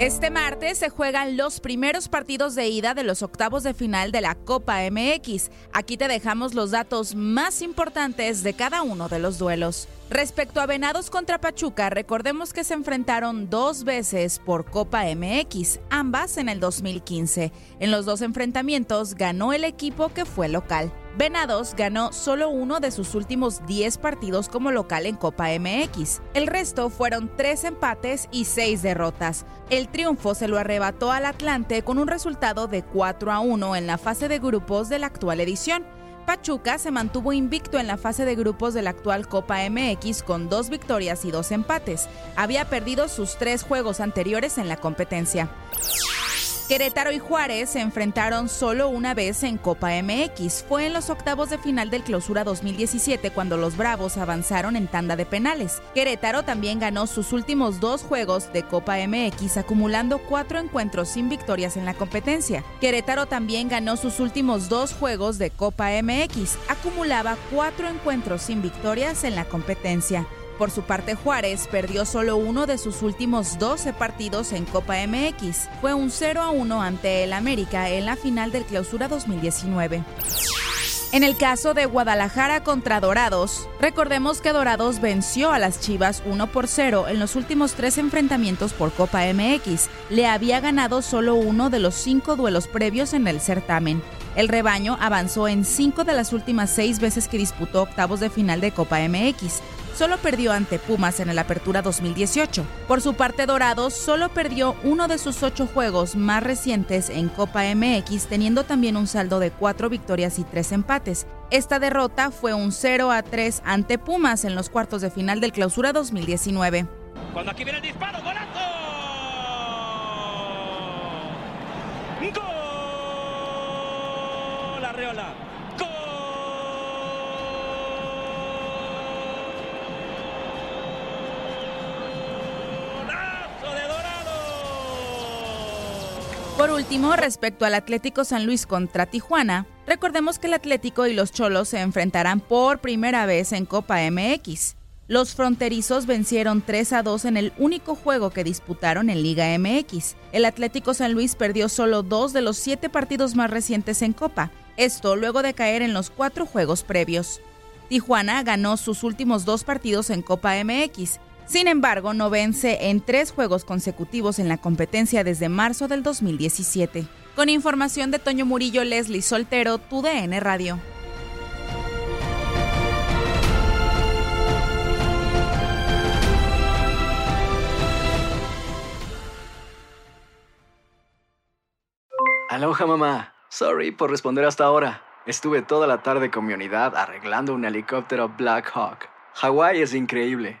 Este martes se juegan los primeros partidos de ida de los octavos de final de la Copa MX. Aquí te dejamos los datos más importantes de cada uno de los duelos. Respecto a Venados contra Pachuca, recordemos que se enfrentaron dos veces por Copa MX, ambas en el 2015. En los dos enfrentamientos ganó el equipo que fue local. Venados ganó solo uno de sus últimos 10 partidos como local en Copa MX. El resto fueron tres empates y seis derrotas. El triunfo se lo arrebató al Atlante con un resultado de 4 a 1 en la fase de grupos de la actual edición. Pachuca se mantuvo invicto en la fase de grupos de la actual Copa MX con dos victorias y dos empates. Había perdido sus tres juegos anteriores en la competencia. Querétaro y Juárez se enfrentaron solo una vez en Copa MX. Fue en los octavos de final del Clausura 2017 cuando los Bravos avanzaron en tanda de penales. Querétaro también ganó sus últimos dos juegos de Copa MX, acumulando cuatro encuentros sin victorias en la competencia. Querétaro también ganó sus últimos dos juegos de Copa MX, acumulaba cuatro encuentros sin victorias en la competencia. Por su parte, Juárez perdió solo uno de sus últimos 12 partidos en Copa MX. Fue un 0 a 1 ante el América en la final del Clausura 2019. En el caso de Guadalajara contra Dorados, recordemos que Dorados venció a las Chivas 1 por 0 en los últimos tres enfrentamientos por Copa MX. Le había ganado solo uno de los cinco duelos previos en el certamen. El rebaño avanzó en cinco de las últimas seis veces que disputó octavos de final de Copa MX. Solo perdió ante Pumas en el Apertura 2018. Por su parte, Dorados solo perdió uno de sus ocho juegos más recientes en Copa MX, teniendo también un saldo de cuatro victorias y tres empates. Esta derrota fue un 0 a 3 ante Pumas en los cuartos de final del Clausura 2019. Cuando aquí viene el disparo, golazo. Gol. Arreola. Golazo de Dorado. Por último, respecto al Atlético San Luis contra Tijuana, recordemos que el Atlético y los Cholos se enfrentarán por primera vez en Copa MX. Los fronterizos vencieron 3 a 2 en el único juego que disputaron en Liga MX. El Atlético San Luis perdió solo dos de los siete partidos más recientes en Copa, esto luego de caer en los cuatro juegos previos. Tijuana ganó sus últimos dos partidos en Copa MX, sin embargo, no vence en tres juegos consecutivos en la competencia desde marzo del 2017. Con información de Toño Murillo, Leslie Soltero, TUDN Radio. Aloha mamá. Sorry por responder hasta ahora. Estuve toda la tarde con mi unidad arreglando un helicóptero Black Hawk. Hawái es increíble.